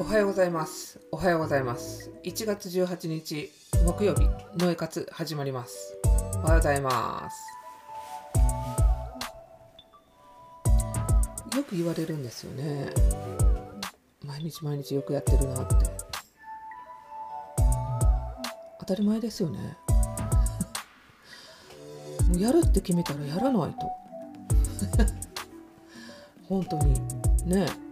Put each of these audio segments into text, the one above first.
おはようございます。おはようございます。1月18日木曜日、ノエ活始まります。おはようございます。よく言われるんですよね。毎日毎日よくやってるなって。当たり前ですよね。もうやるって決めたらやらないと。本当にね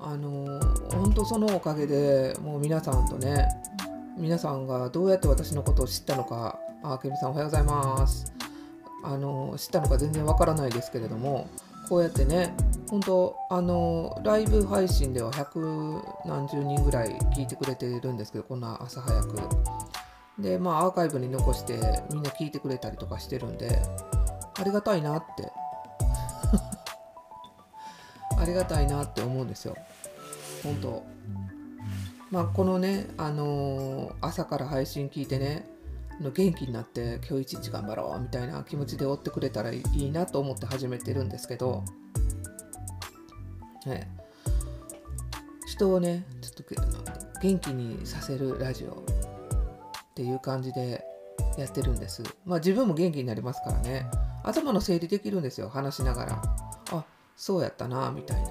あの本当そのおかげでもう皆さんとね皆さんがどうやって私のことを知ったのかあけみさんおはようございます。あの知ったのか全然わからないですけれどもこうやってね本当あのライブ配信では百何十人ぐらい聞いてくれているんですけどこんな朝早く。でまあアーカイブに残してみんな聞いてくれたりとかしてるんでありがたいなってりがたいなって思うんですよ。本当。まあこのね、あのー朝から配信聞いてね、の元気になって今日一日頑張ろうみたいな気持ちで追ってくれたらいいなと思って始めてるんですけど、ね、人をね、ちょっと元気にさせるラジオっていう感じでやってるんです。まあ自分も元気になりますからね。頭の整理できるんですよ、話しながら。そうやったなみたいな。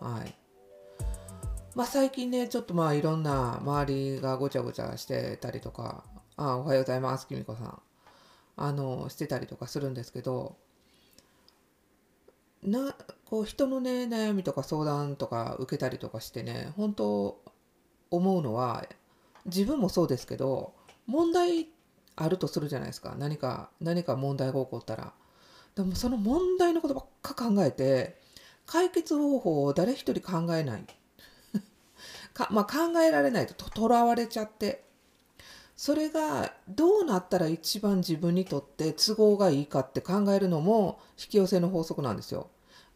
はい。まあ最近ねちょっとまあいろんな周りがごちゃごちゃしてたりとかあおはようございますきみこさん。あのしてたりとかするんですけどなこう人のね悩みとか相談とか受けたりとかしてね本当思うのは自分もそうですけど問題あるとするじゃないですか。何か何か問題が起こったら。でもその問題のことばっか考えて解決方法を誰一人考えない か、まあ、考えられないととらわれちゃってそれがどうなったら一番自分にとって都合がいいかって考えるのも引き寄せの法則なんですよ。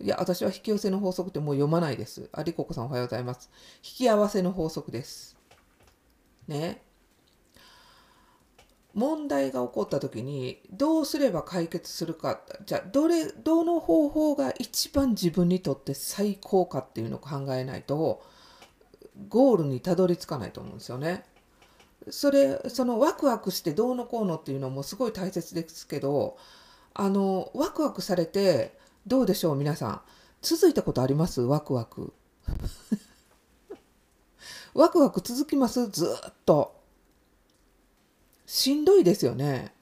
いや私は引き寄せの法則ってもう読まないです。ありここさんおはようございます。引き合わせの法則です。ね。問題が起こった時にどうすれば解決するかじゃあどれどの方法が一番自分にとって最高かっていうのを考えないとゴールにたどり着かないと思うんですよね。それそのワクワクしてどうのこうのっていうのもすごい大切ですけどあのワクワクされてどうでしょう皆さん。続いたことあります？ワクワク。ワクワク続きます？ずっと。しんどいですよね。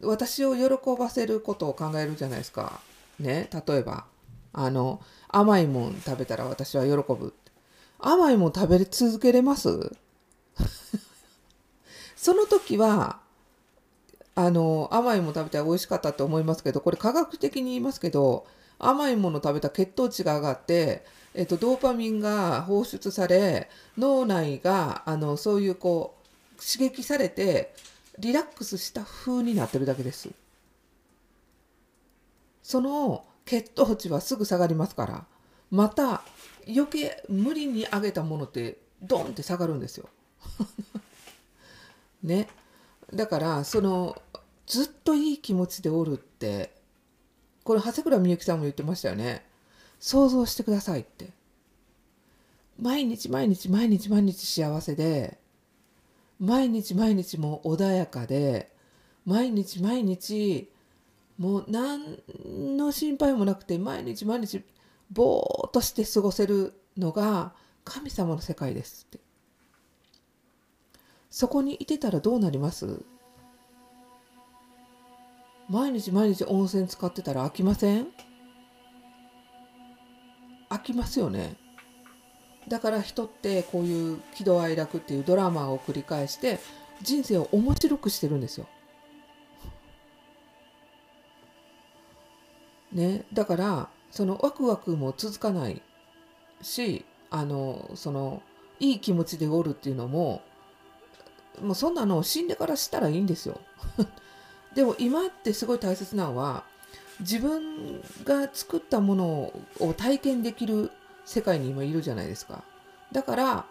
私を喜ばせることを考えるじゃないですか。ね例えばあの甘いもん食べたら私は喜ぶ。甘いもん食べ続けれます？その時はあの甘いもの食べたら美味しかったと思いますけどこれ科学的に言いますけど甘いもの食べた血糖値が上がって、えっと、ドーパミンが放出され脳内があのそういうこう刺激されてリラックスした風になってるだけです。その血糖値はすぐ下がりますからまた余計無理に上げたものってドンって下がるんですよ。ね。だからそのずっといい気持ちでおるってこれ長谷倉みゆきさんも言ってましたよね。想像してくださいって。毎日毎日毎日毎日幸せで毎日毎日もう穏やかで毎日毎日もう何の心配もなくて毎日毎日ぼーっとして過ごせるのが神様の世界ですって。そこにいてたらどうなります？毎日毎日温泉使ってたら飽きません？飽きますよね。だから人ってこういう喜怒哀楽っていうドラマを繰り返して人生を面白くしてるんですよ。ね、だからそのワクワクも続かないしあのそのいい気持ちでおるっていうのももうそんなの死んでからしたらいいんですよ。でも今ってすごい大切なのは自分が作ったものを体験できる世界に今いるじゃないですか。だから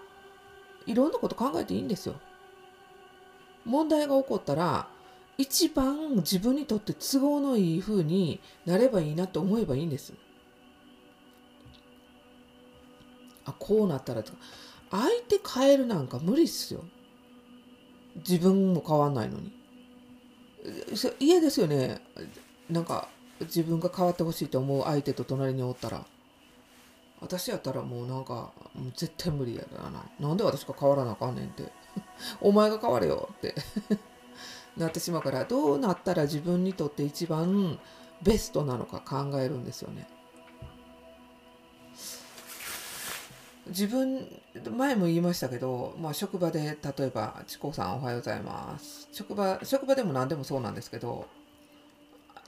いろんなこと考えていいんですよ。問題が起こったら一番自分にとって都合のいい風になればいいなと思えばいいんです。あこうなったらとか相手変えるなんか無理っすよ自分も変わんないのに嫌ですよねなんか自分が変わってほしいと思う相手と隣におったら私やったらもうなんか絶対無理やだな。なんで私が変わらなあかんねんって。お前が変われよって。なってしまうからどうなったら自分にとって一番ベストなのか考えるんですよね。自分前も言いましたけど、まあ、職場で例えば「チコさんおはようございます」職場職場でも何でもそうなんですけど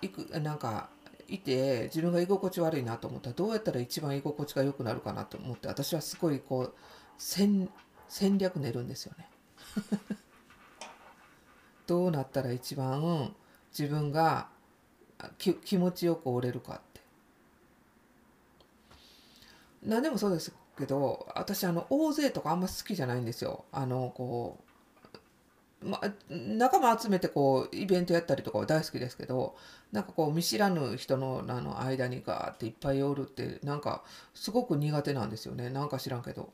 いくなんかいて自分が居心地悪いなと思ったらどうやったら一番居心地が良くなるかなと思って私はすごいこう戦戦略練るんですよね。どうなったら一番自分が気持ちよく折れるかって何でもそうですけど私あの大勢とかあんま好きじゃないんですよあのこう、ま、仲間集めてこうイベントやったりとかは大好きですけどなんかこう見知らぬ人のあの間にガーっていっぱいおるってなんかすごく苦手なんですよねなんか知らんけど。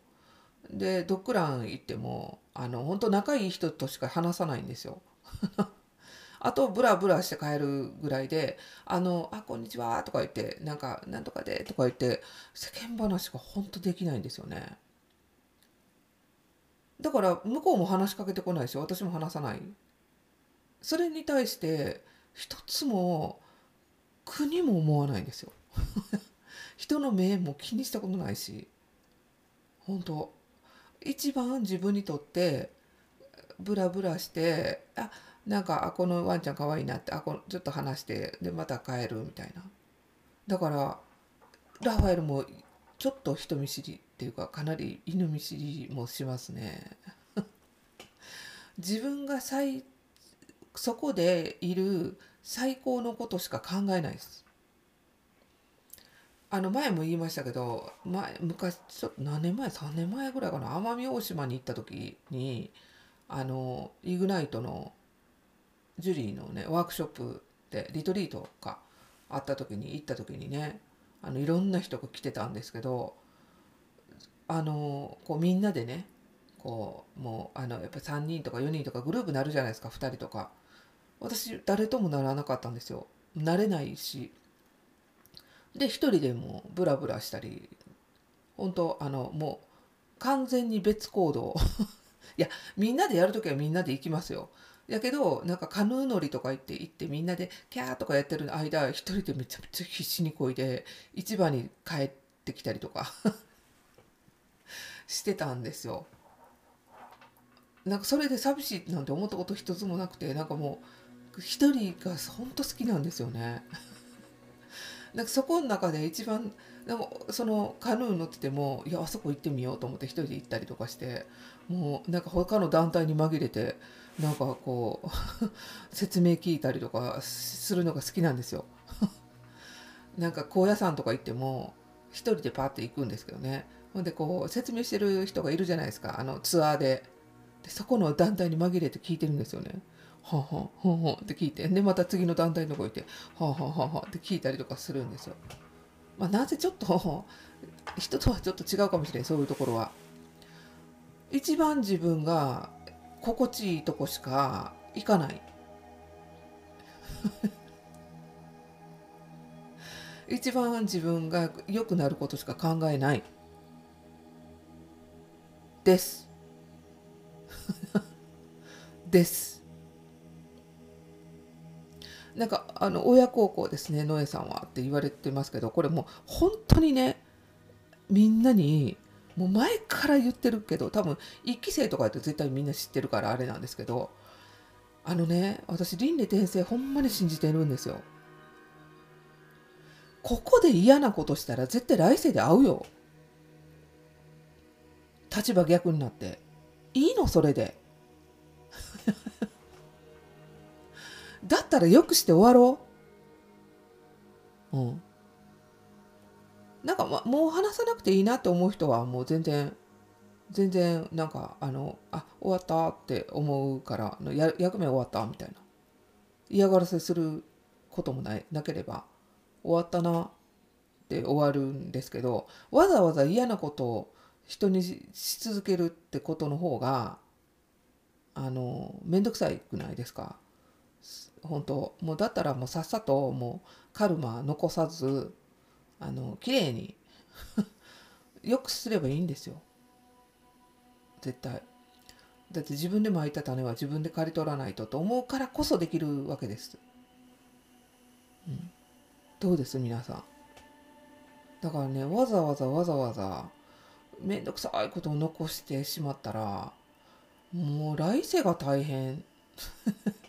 でドッグラン行ってもあの本当仲いい人としか話さないんですよ。あとブラブラして帰るぐらいで「あのあこんにちは」とか言って「なんかなんとかで」とか言って世間話が本当できないんですよね。だから向こうも話しかけてこないし私も話さない。それに対して一つも国も思わないんですよ。人の目も気にしたことないし本当一番自分にとってブラブラしてあなんかあこのワンちゃんかわいいなってあこちょっと話してでまた帰るみたいなだからラファエルもちょっと人見知りっていうかかなり犬見知りもしますね。自分が最そこでいる最高のことしか考えないです。あの前も言いましたけど前昔ちょっと何年前3年前ぐらいかな。奄美大島に行った時にあのイグナイトのジュリーのねワークショップでリトリートがあった時に行った時にねあのいろんな人が来てたんですけどあのこうみんなでねこうもうあのやっぱ3人とか4人とかグループなるじゃないですか2人とか。私誰ともならなかったんですよ。なれないし。で1人でもブラブラしたり本当あのもう完全に別行動。いやみんなでやる時はみんなで行きますよ。やけどなんかカヌー乗りとか行って行ってみんなでキャーとかやってる間一人でめちゃめちゃ必死にこいで市場に帰ってきたりとか してたんですよ。なんかそれで寂しいなんて思ったこと一つもなくてなんかもう一人が本当好きなんですよね。なんかそこの中で一番でもそのカヌー乗っててもいやあそこ行ってみようと思って一人で行ったりとかしてもうなんか他の団体に紛れてなんかこう 説明聞いたりとかするのが好きなんですよ。なんか高野山とか行っても一人でパッて行くんですけどねほんでこう説明してる人がいるじゃないですかあのツアーででそこの団体に紛れて聞いてるんですよね。はんはんはんはんって聞いてでまた次の団体のとこ行ってはんはんはんはんって聞いたりとかするんですよ。まあ、なぜちょっと 人とはちょっと違うかもしれないそういうところは。一番自分が心地いいとこしか行かない。一番自分が良くなることしか考えない。です。です。なんかあの親孝行ですねノエさんはって言われてますけどこれもう本当にねみんなにもう前から言ってるけど多分1期生とかやって絶対みんな知ってるからあれなんですけどあのね私輪廻転生ほんまに信じてるんですよ。ここで嫌なことしたら絶対来世で会うよ。立場逆になって。いいのそれで。だったらよくして終わろう。うん。なんか、もう話さなくていいなって思う人はもう全然全然なんかあのあ終わったって思うからや役目終わったみたいな。嫌がらせすることもないなければ終わったなって終わるんですけどわざわざ嫌なことを人にしし続けるってことの方があの面倒くさいくないですか？本当もうだったらもうさっさともうカルマ残さずあの綺麗に よくすればいいんですよ。絶対。だって自分で巻いた種は自分で刈り取らないとと思うからこそできるわけです、うん、どうです？皆さん。だからねわざわざわざわざめんどくさいことを残してしまったらもう来世が大変。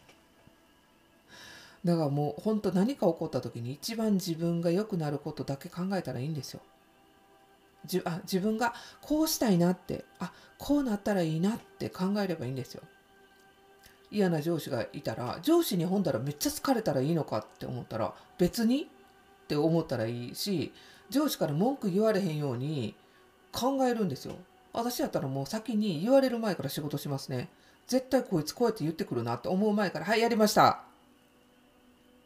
だからもう本当何か起こった時に一番自分が良くなることだけ考えたらいいんですよ。じあ自分がこうしたいなってあこうなったらいいなって考えればいいんですよ。嫌な上司がいたら上司に本んだらめっちゃ疲れたらいいのかって思ったら別にって思ったらいいし上司から文句言われへんように考えるんですよ。私やったらもう先に言われる前から仕事しますね。絶対こいつこうやって言ってくるなって思う前から「はいやりました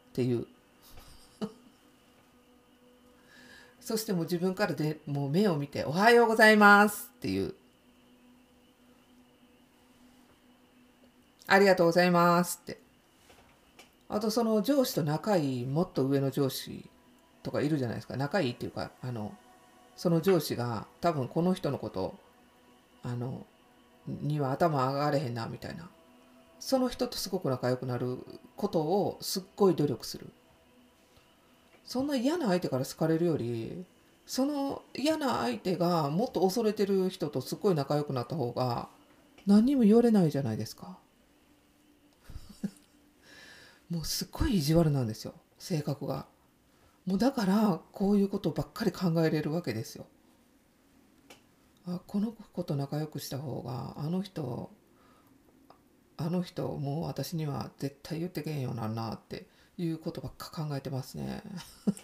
っていう。そしてもう自分からでもう目を見て「おはようございます」っていう「ありがとうございます」って。あとその上司と仲いいもっと上の上司とかいるじゃないですか。仲いいっていうかあのその上司が多分この人のことあのには頭上がれへんなみたいな。その人とすごく仲良くなることをすっごい努力する。そんな嫌な相手から好かれるよりその嫌な相手がもっと恐れてる人とすっごい仲良くなった方が何にも言われないじゃないですか。もうすっごい意地悪なんですよ性格が。もうだからこういうことばっかり考えれるわけですよ。あこの子と仲良くした方があの人あの人もう私には絶対言ってけんよなんなっていうことばっか考えてますね。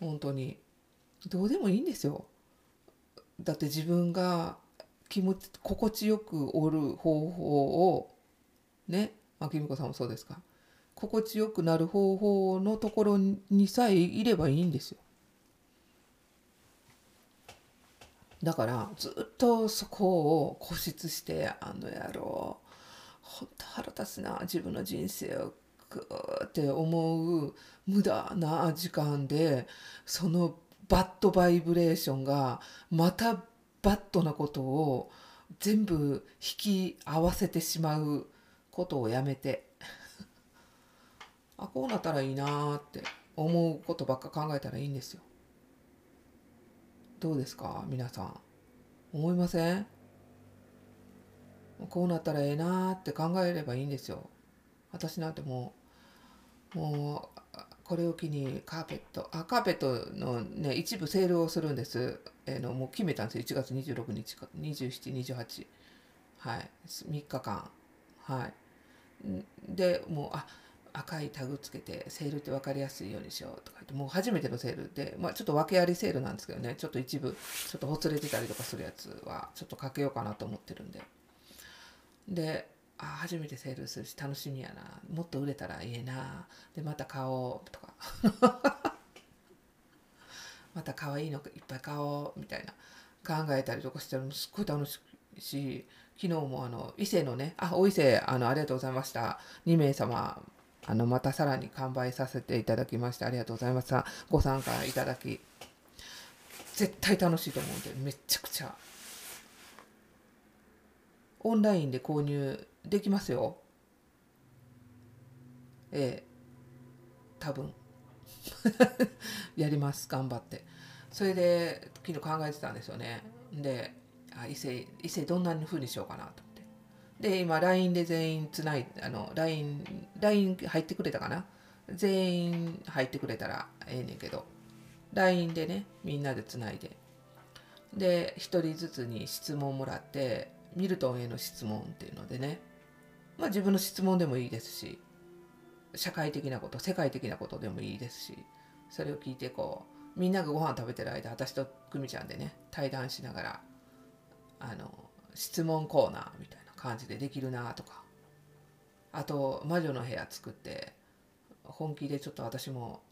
本当に。どうでもいいんですよ。だって自分が気持ち心地よくおる方法をね秋美子さんもそうですか。心地よくなる方法のところにさえいればいいんですよ。だからずっとそこを固執してあの野郎ほんと腹立つな自分の人生をグーって思う無駄な時間でそのバッドバイブレーションがまたバッドなことを全部引き合わせてしまうことをやめて あこうなったらいいなって思うことばっか考えたらいいんですよ。どうですか？皆さん。思いません？こうなったらええなって考えればいいんですよ。私なんてもうもうこれを機にカーペットあカーペットのね一部セールをするんです、えー、のもう決めたんですよ。1月26日か2728はい。3日間。はい。でもうあ赤いタグつけてセールって分かりやすいようにしようとか言ってもう初めてのセールで、まあ、ちょっと訳ありセールなんですけどねちょっと一部ちょっとほつれてたりとかするやつはちょっとかけようかなと思ってるんで。であ初めてセールするし楽しみやな。もっと売れたらいいな。でまた買おうとか。また可愛いのいっぱい買おうみたいな。考えたりとかしたらすっごい楽しい。し昨日もあの伊勢のねあお伊勢あのありがとうございました。2名様あのまたさらに完売させていただきましてありがとうございます。ご参加いただき絶対楽しいと思うんでめちゃくちゃ。オンラインで購入できますよ。ええ。多分。やります。頑張って。それで昨日考えてたんですよね。であ異性異性どんなふうにしようかなと。で、今、LINE で全員つない、あの、LINE、LINE 入ってくれたかな？全員入ってくれたらええねんけど、LINE でね、みんなでつないで。で、一人ずつに質問もらって、ミルトンへの質問っていうのでね、まあ自分の質問でもいいですし、社会的なこと、世界的なことでもいいですし、それを聞いてこう、みんながご飯食べてる間、私と久美ちゃんでね、対談しながら、あの、質問コーナーみたいな。感じでできるなとか。あと魔女の部屋作って本気でちょっと私も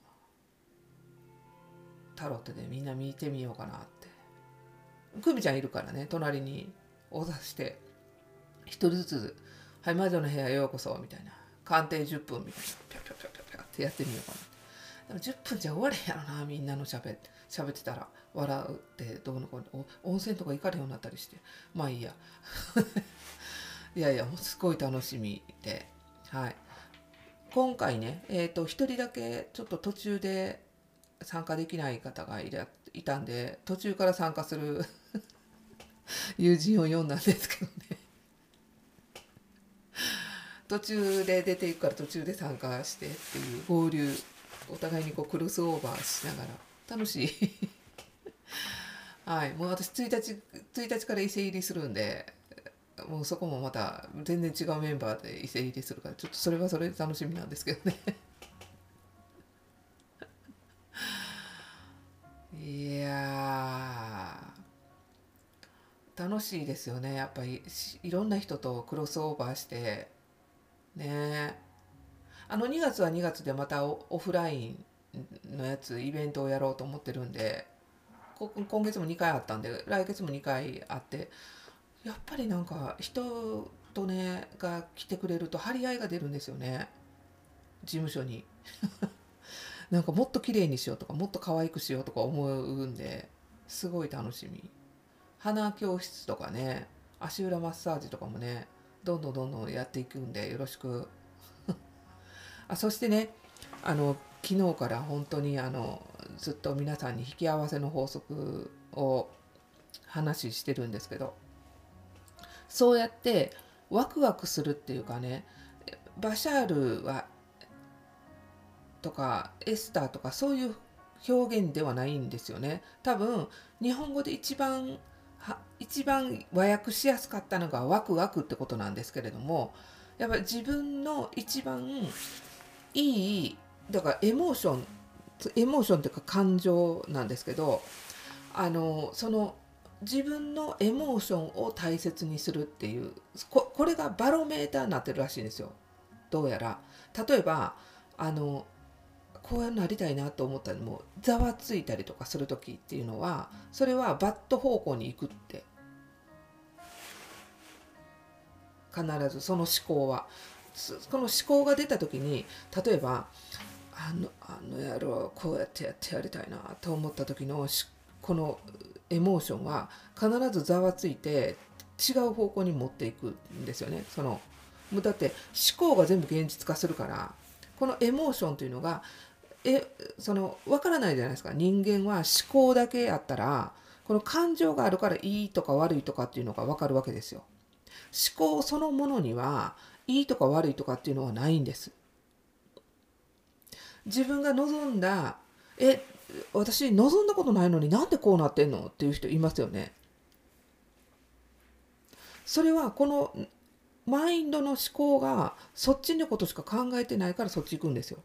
タロットでみんな見てみようかなって。久美ちゃんいるからね隣にお座して一人ずつ「はい魔女の部屋ようこそ」みたいな「鑑定10分」みたいな。ピャピャピャピャピャってやってみようかな。でも10分じゃ終われんやろなみんなのしゃべ喋ってたら笑うってどうのこうの温泉とか行かれようになったりして。まあいいや。いやいやもうすごい楽しみで。はい。今回ねえっ、ー、と1人だけちょっと途中で参加できない方がいいたんで途中から参加する 友人を読んだんですけどね。途中で出ていくから途中で参加してっていう合流お互いにこうクロスオーバーしながら。楽しい。はい。もう私1日1日から伊勢入りするんでもうそこもまた全然違うメンバーで伊勢入りするからちょっとそれはそれで楽しみなんですけどね。いや楽しいですよね。やっぱりいろんな人とクロスオーバーしてね。あの2月は2月でまたオフラインのやつイベントをやろうと思ってるんで今月も2回あったんで来月も2回あってやっぱりなんか人とねが来てくれると張り合いが出るんですよね。事務所に。なんかもっと綺麗にしようとかもっと可愛くしようとか思うんですごい楽しみ。花教室とかね足裏マッサージとかもねどんどんどんどんやっていくんでよろしく。あそしてねあの昨日から本当にあのずっと皆さんに引き合わせの法則を話してるんですけどそうやってワクワクするっていうかねバシャールはとかエスターとかそういう表現ではないんですよね。多分日本語で一番一番和訳しやすかったのがワクワクってことなんですけれどもやっぱり自分の一番いいだからエモーションエモーションっていうか感情なんですけどあのその自分のエモーションを大切にするっていうここれがバロメーターになってるらしいんですよ。どうやら。例えばあのこうなりたいなと思ったらもざわついたりとかする時っていうのはそれはバット方向に行くって。必ずその思考は。この思考が出た時に例えばあのあの野郎こうやってやってやりたいなと思った時のこのエモーションは必ずざわついて違う方向に持っていくんですよね。そのだって思考が全部現実化するからこのエモーションというのがえその分からないじゃないですか人間は思考だけやったらこの感情があるからいいとか悪いとかっていうのが分かるわけですよ。思考そのものにはいいとか悪いとかっていうのはないんです。自分が望んだえ私望んだことないのになんでこうなってんの？っていう人いますよね。それはこのマインドの思考がそっちのことしか考えてないからそっち行くんですよ。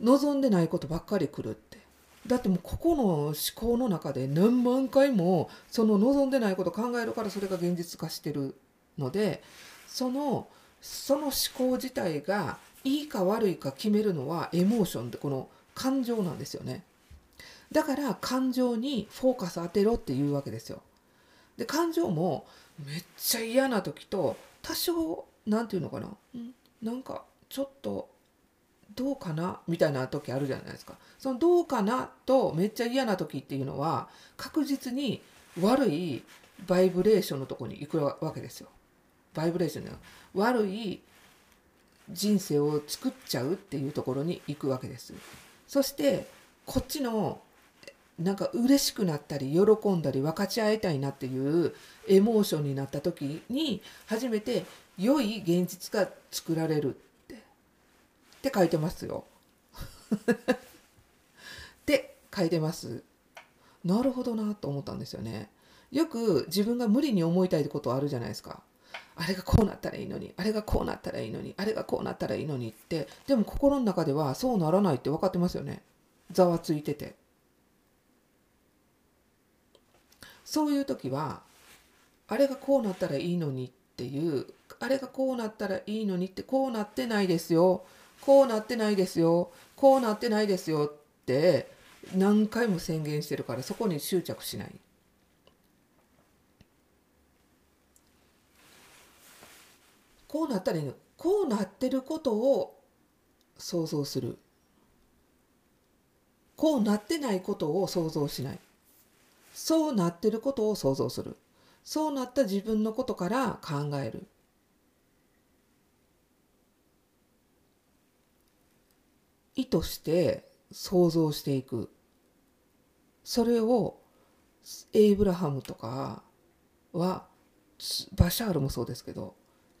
望んでないことばっかり来るって。だってもうここの思考の中で何万回もその望んでないこと考えるからそれが現実化してるのでそのその思考自体がいいか悪いか決めるのはエモーションでこの感情なんですよね。だから感情にフォーカス当てろっていうわけですよ。で感情もめっちゃ嫌な時と多少何て言うのかな、うん、なんかちょっとどうかなみたいな時あるじゃないですか。そのどうかなとめっちゃ嫌な時っていうのは確実に悪いバイブレーションのとこに行くわけですよ。バイブレーションで悪い人生を作っちゃうっていうところに行くわけですそしてこっちのなんか嬉しくなったり喜んだり分かち合いたいなっていうエモーションになった時に初めて良い現実が作られるってって書いてますよ。って書いてます。なるほどなと思ったんですよね。よく自分が無理に思いたいことあるじゃないですか。あれがこうなったらいいのにあれがこうなったらいいのにあれがこうなったらいいのにってでも心の中ではそうならないって分かってますよね。ざわついてて。そういう時はあれがこうなったらいいのにっていうあれがこうなったらいいのにってこうなってないですよ。こうなってないですよ。こうなってないですよって何回も宣言してるからそこに執着しない。こうなったらいいの。こうなってることを想像する。こうなってないことを想像しない。そうなってることを想像する。そうなった自分のことから考える。意図して想像していく。それをエイブラハムとかはバシャールもそうですけど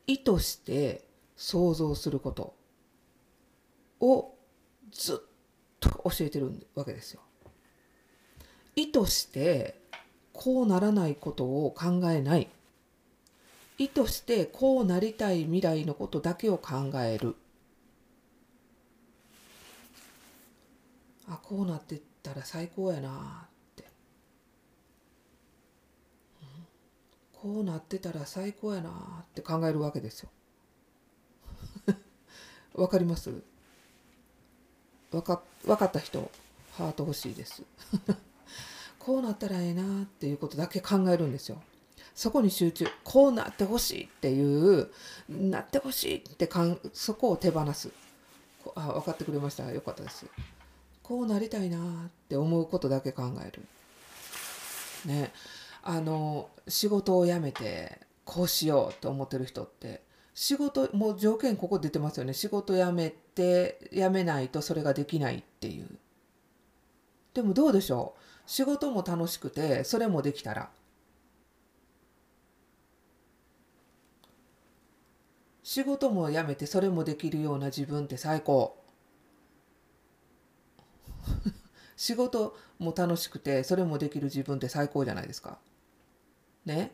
意図して想像することをずっと教えてるわけですよ。意図してこうならないことを考えない。意図してこうなりたい未来のことだけを考える。あこうなってったら最高やなって、うん、こうなってたら最高やなって考えるわけですよ。わかります？わか分かった人ハート欲しいです。こうなったらええなっていうことだけ考えるんですよ。そこに集中こうなってほしいっていうなってほしいってかんそこを手放す。あ分かってくれました？よかったです。こうなりたいなって思うことだけ考える。ね。あの仕事を辞めてこうしようと思ってる人って仕事もう条件ここ出てますよね。仕事辞めて辞めないとそれができないっていう。でもどうでしょう？仕事も楽しくてそれもできたら。仕事も辞めてそれもできるような自分って最高。仕事も楽しくてそれもできる自分って最高じゃないですか。ね。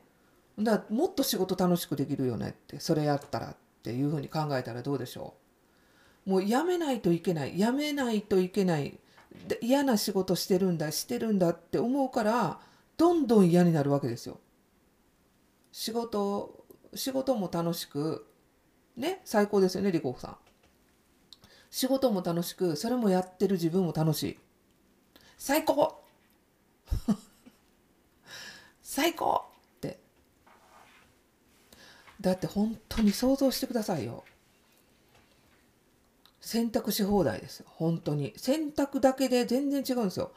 だもっと仕事楽しくできるよねってそれやったらっていうふうに考えたらどうでしょう？もうやめないといけないやめないといけない嫌な仕事してるんだしてるんだって思うからどんどん嫌になるわけですよ。仕事仕事も楽しくね最高ですよねリコさん。仕事も楽しくそれもやってる自分も楽しい最高 最高だって本当に想像してくださいよ。選択し放題です本当に。選択だけで全然違うんですよ。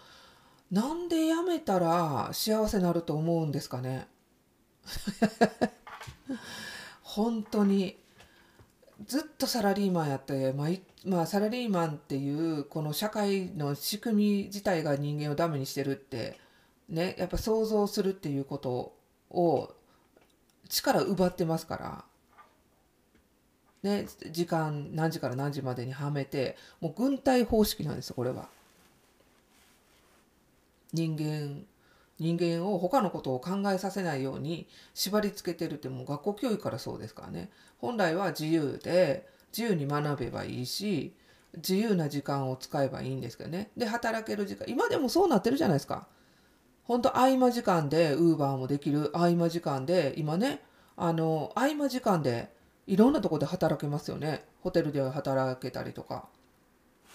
なんでやめたら幸せになると思うんですかね。本当に。ずっとサラリーマンやって、まあ、まあ、サラリーマンっていうこの社会の仕組み自体が人間をダメにしてるってねやっぱ想像するっていうことを力奪ってますから、ね、時間何時から何時までにはめてもう軍隊方式なんですこれは。人間人間を他のことを考えさせないように縛り付けてるってもう学校教育からそうですからね。本来は自由で自由に学べばいいし自由な時間を使えばいいんですけどね。で働ける時間今でもそうなってるじゃないですか。本当合間時間でウーバーもできる合間時間で今ねあの合間時間でいろんなとこで働けますよね。ホテルで働けたりとか。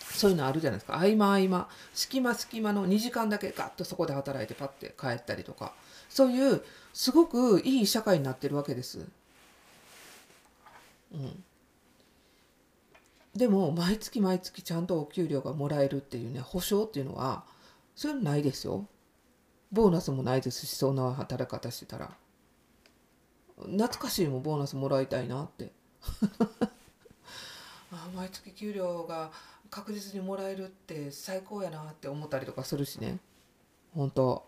そういうのあるじゃないですか。合間合間。隙間隙間の2時間だけガッとそこで働いてパッて帰ったりとか。そういうすごくいい社会になってるわけです。うん、でも毎月毎月ちゃんとお給料がもらえるっていうね保証っていうのはそういうのないですよ。ボーナスもないですしそんな働き方してたら。懐かしいもボーナスもらいたいなって。あ毎月給料が確実にもらえるって最高やなって思ったりとかするしね。本当。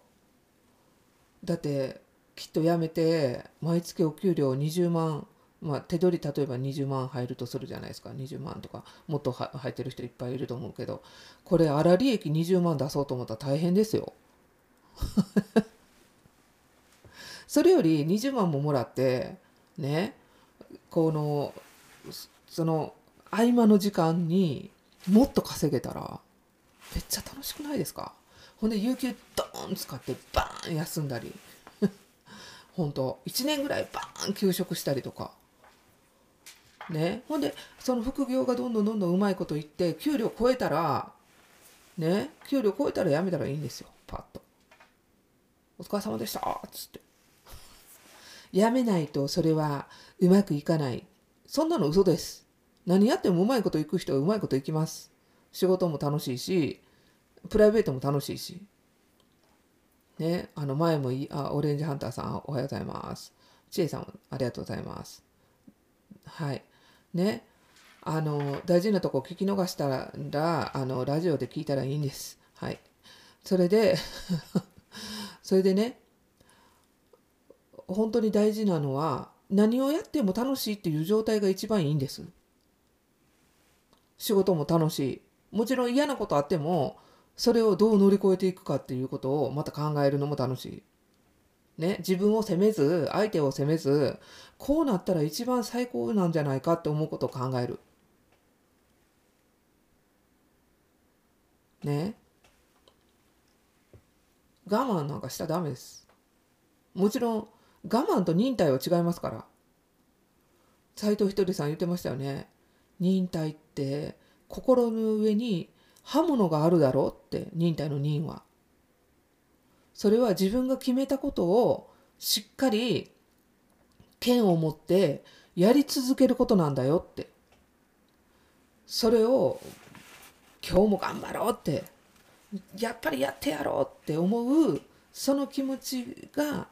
だってきっと辞めて毎月お給料20万まあ手取り例えば20万入るとするじゃないですか。20万とかもっと入ってる人いっぱいいると思うけどこれ粗利益20万出そうと思ったら大変ですよ それより20万ももらってねこのその合間の時間にもっと稼げたらめっちゃ楽しくないですか？ほんで有給ドーン使ってバーン休んだり。本当1年ぐらいバーン休職したりとか。ねほんでその副業がどんどんどんどんうまいこと言って給料超えたらね給料超えたら辞めたらいいんですよパッと。お疲れ様でしたっつって。辞めないとそれはうまくいかない。そんなの嘘です。何やってもうまいこといく人はうまいこといきます。仕事も楽しいしプライベートも楽しいし。ねあの前もいあオレンジハンターさんおはようございます。ちえさんありがとうございます。はい。ねあの大事なとこ聞き逃したらあのラジオで聞いたらいいんです。はい。それでそれでね本当に大事なのは何をやっても楽しいっていう状態が一番いいんです。仕事も楽しい。もちろん嫌なことあってもそれをどう乗り越えていくかっていうことをまた考えるのも楽しい。ね、自分を責めず相手を責めずこうなったら一番最高なんじゃないかって思うことを考える。ね。我慢なんかしたらダメです。もちろん我慢と忍耐は違いますから。斎藤ひとりさん言ってましたよね。忍耐って心の上に刃物があるだろうって忍耐の忍は。それは自分が決めたことをしっかり剣を持ってやり続けることなんだよってそれを今日も頑張ろうってやっぱりやってやろうって思うその気持ちが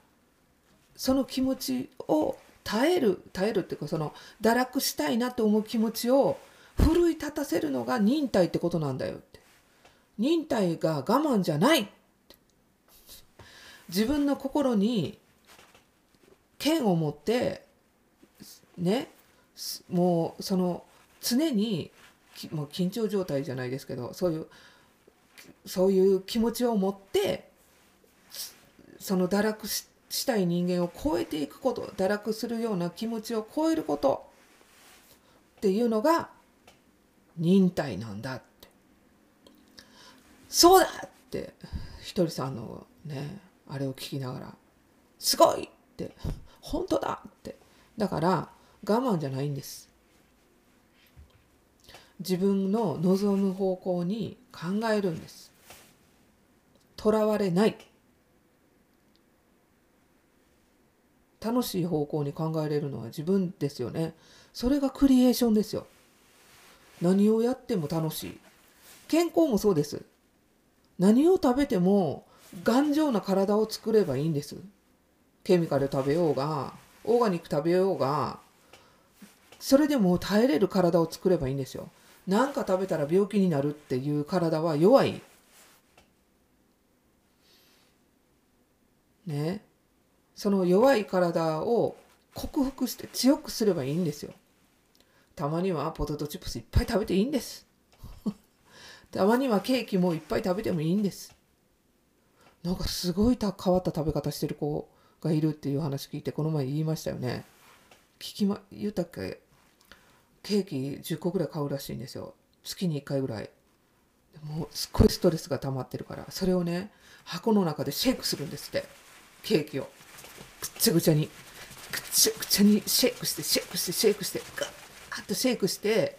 その気持ちを耐える耐えるっていうかその堕落したいなって思う気持ちを奮い立たせるのが忍耐ってことなんだよって。忍耐が我慢じゃない自分の心に剣を持ってねもうその常にもう緊張状態じゃないですけどそういうそういう気持ちを持ってその堕落したい人間を超えていくこと堕落するような気持ちを超えることっていうのが忍耐なんだってそうだってひとりさんのねあれを聞きながら「すごい!」って「本当だ!」ってだから我慢じゃないんです自分の望む方向に考えるんですとらわれない。楽しい方向に考えれるのは自分ですよね。それがクリエーションですよ。何をやっても楽しい。健康もそうです。何を食べても頑丈な体を作ればいいんです。ケミカル食べようがオーガニック食べようがそれでも耐えれる体を作ればいいんですよ。何か食べたら病気になるっていう体は弱い。ね。その弱い体を克服して強くすればいいんですよ。たまにはポテトチップスいっぱい食べていいんです。たまにはケーキもいっぱい食べてもいいんです。なんかすごい変わった食べ方してる子がいるっていう話聞いてこの前言いましたよね。聞きま言ったっけ？ケーキ10個ぐらい買うらしいんですよ。月に1回ぐらい。もうすっごいストレスが溜まってるから。それをね箱の中でシェイクするんですって。ケーキを。ぐっちゃぐちゃに。ぐっちゃぐちゃにシェイクしてシェイクしてシェイクしてガッとシェイクして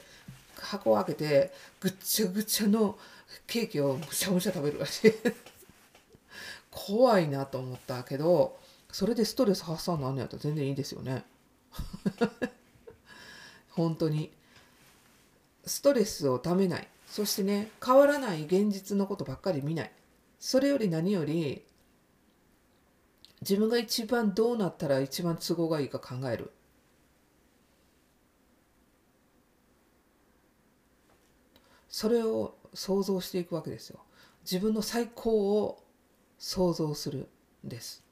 箱を開けてぐっちゃぐちゃのケーキをむしゃむしゃ食べるらしい。怖いなと思ったけどそれでストレス発散なんやったら全然いいですよね。本当に。ストレスをためない。そしてね変わらない現実のことばっかり見ない。それより何より自分が一番どうなったら一番都合がいいか考える。それを想像していくわけですよ。自分の最高を想像するんです。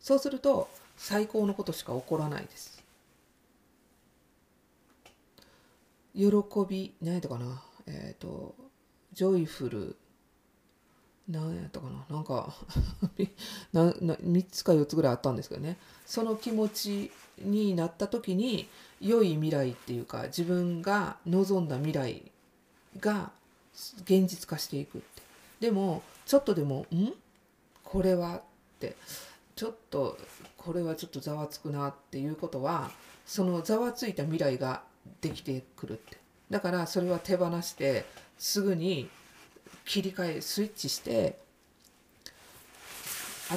そうすると最高のことしか起こらないです。喜び何やったかな？えっ、ー、とジョイフル何やったかな？なんか なな3つか4つぐらいあったんですけどね。その気持ちになった時に良い未来っていうか自分が望んだ未来が現実化していくって。でもちょっとでも「ん？これはって。ちょっとこれはちょっとざわつくなっていうことはそのざわついた未来ができてくるって。だからそれは手放してすぐに切り替えスイッチして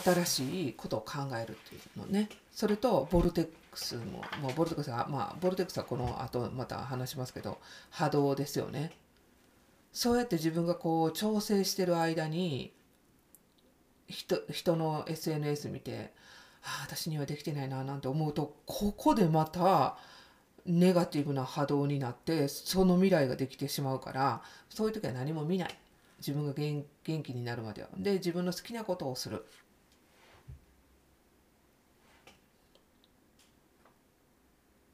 新しいことを考えるっていうのね。それとボルテックスももうボルテックスはまあボルテックスはこの後また話しますけど波動ですよね。そうやって自分がこう調整してる間に人人の SNS 見てああ私にはできてないななんて思うとここでまたネガティブな波動になってその未来ができてしまうからそういう時は何も見ない。自分が元元気になるまでは。で自分の好きなことをする。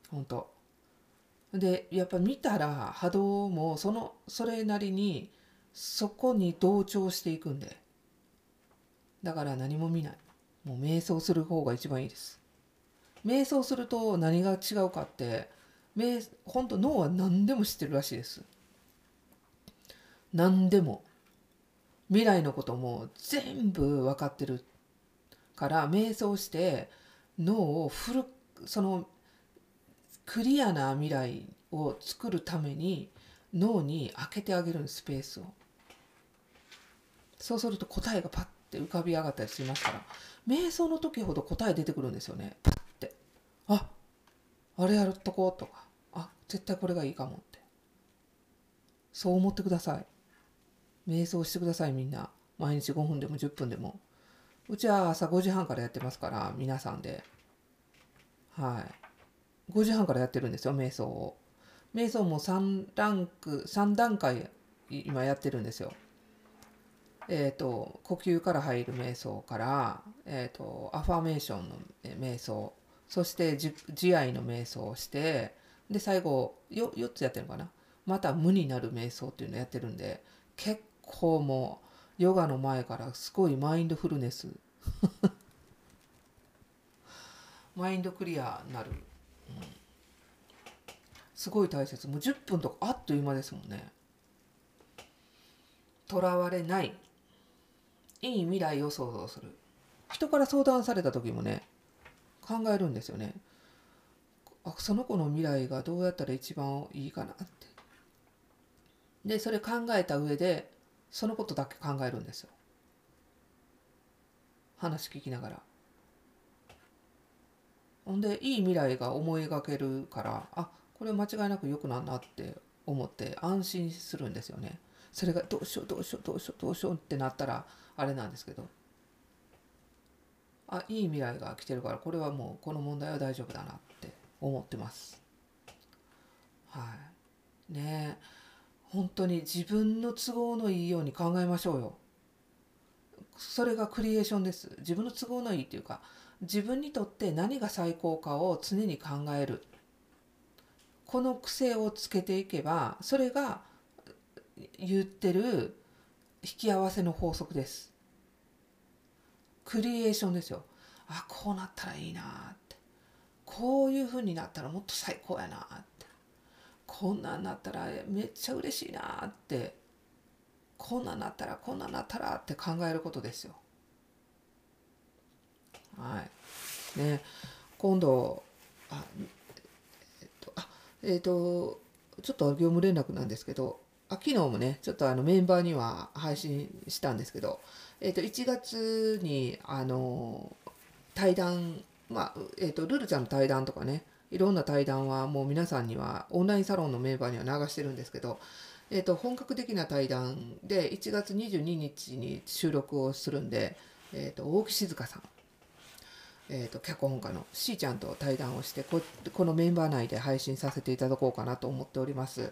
本当。でやっぱ見たら波動もそのそれなりにそこに同調していくんで。だから何も見ない。もう瞑想する方が一番いいです。瞑想すると何が違うかって瞑本当脳は何でも知ってるらしいです。何でも。未来のことも全部分かってるから瞑想して脳をフルそのクリアな未来を作るために脳に開けてあげるスペースを。そうすると答えがパッて浮かび上がったりしますから。瞑想の時ほど答え出てくるんですよね。パッて。ああれやるとこうとか。あ絶対これがいいかもって。そう思ってください。瞑想してくださいみんな。毎日5分でも10分でも。うちは朝5時半からやってますから皆さんで。はい。5時半からやってるんですよ瞑想を。瞑想も3ランク3段階今やってるんですよ。えっ、ー、と呼吸から入る瞑想から、えーと、アファメーションの瞑想そして慈愛の瞑想をしてで最後 4, 4つやってるのかな。また無になる瞑想っていうのやってるんで結構もうヨガの前からすごいマインドフルネス。マインドクリアになる。すごい大切。もう10分とかあっという間ですもんね。とらわれない。いい未来を想像する。人から相談された時もね考えるんですよね。あその子の未来がどうやったら一番いいかなって。でそれ考えた上でそのことだけ考えるんですよ。話聞きながら。ほんでいい未来が思い描けるからあこれ間違いなく良くなるなって思って安心するんですよね。それがどうしようどうしようどうしようどうしようってなったらあれなんですけど。あいい未来が来てるからこれはもうこの問題は大丈夫だなって思ってます。はい。ねえ。本当に自分の都合のいいように考えましょうよ。それがクリエーションです。自分の都合のいいっていうか自分にとって何が最高かを常に考える。この癖をつけていけばそれが言ってる引き合わせの法則です。クリエーションですよ。あこうなったらいいなって。こういう風になったらもっと最高やなって。こんなんなったらめっちゃ嬉しいなってこんなんなったらこんなんなったらって考えることですよ。はい。ね今度あえっとあえっとちょっと業務連絡なんですけどあ昨日もねちょっとあのメンバーには配信したんですけど、えっと1月にあの対談まあえっとルルちゃんの対談とかねいろんな対談はもう皆さんにはオンラインサロンのメンバーには流してるんですけど、えっと本格的な対談で1月22日に収録をするんで、えっと大木静香さんえーと、脚本家のしーちゃんと対談をしてここのメンバー内で配信させていただこうかなと思っております。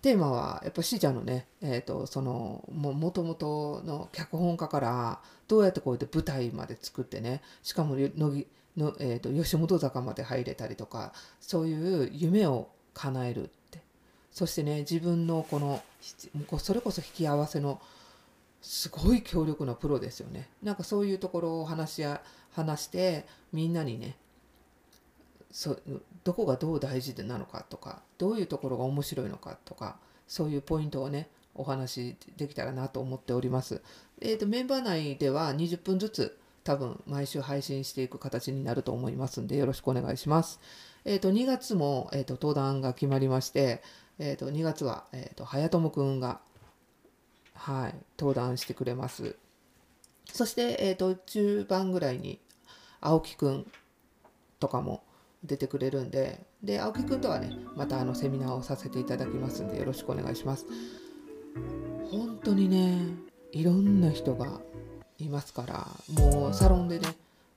テーマはやっぱしーちゃんのね、えーと、そのもともとの脚本家からどうやってこうやって舞台まで作ってねしかものぎの、えーと、吉本坂まで入れたりとかそういう夢を叶えるってそしてね自分のこのそれこそ引き合わせのすごい強力なプロですよねなんかそういうところを話し合話してみんなにねそどこがどう大事なのかとかどういうところが面白いのかとかそういうポイントをねお話できたらなと思っております。えーと、メンバー内では20分ずつ多分毎週配信していく形になると思いますんでよろしくお願いします。えっ、ー、と2月も、えーと、登壇が決まりまして、えーと、2月は、えー、と早友くんがはい、登壇してくれます。そして、えー、と中盤ぐらいに青木くんとかも出てくれるんでで青木くんとはねまたあのセミナーをさせていただきますんでよろしくお願いします。本当にねいろんな人がいますからもうサロンでね、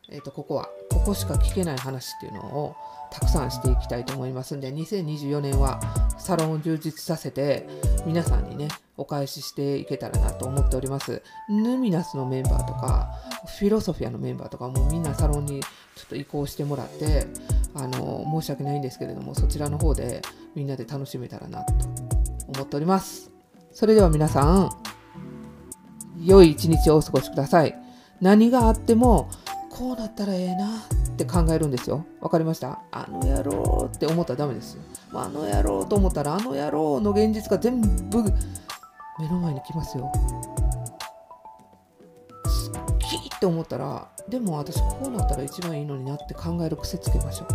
えー、とここはここしか聞けない話っていうのをたくさんしていきたいと思いますんで2024年はサロンを充実させて皆さんにねお返ししていけたらなと思っております。ヌミナスのメンバーとかフィロソフィアのメンバーとかもみんなサロンにちょっと移行してもらってあの申し訳ないんですけれどもそちらの方でみんなで楽しめたらなと思っております。それでは皆さん良い一日をお過ごしください。何があってもこうなったらええなって考えるんですよ。わかりました？あの野郎って思ったらダメですあの野郎と思ったらあの野郎の現実が全部目の前に来ますよ。好きって思ったらでも私こうなったら一番いいのになって考える癖つけましょう。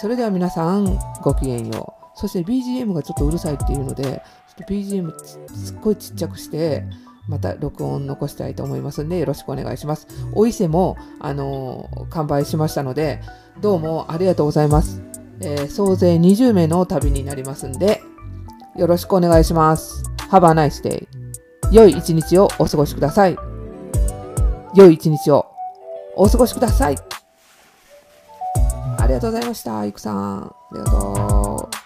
それでは皆さんごきげんよう。そして BGM がちょっとうるさいっていうのでちょっと BGM すっごいちっちゃくしてまた録音残したいと思いますんでよろしくお願いしますお伊勢もあのー完売しましたのでどうもありがとうございます、えー総勢20名の旅になりますんでよろしくお願いします Have a nice day 良い一日をお過ごしください良い一日をお過ごしくださいありがとうございました。いくさん。ありがとう。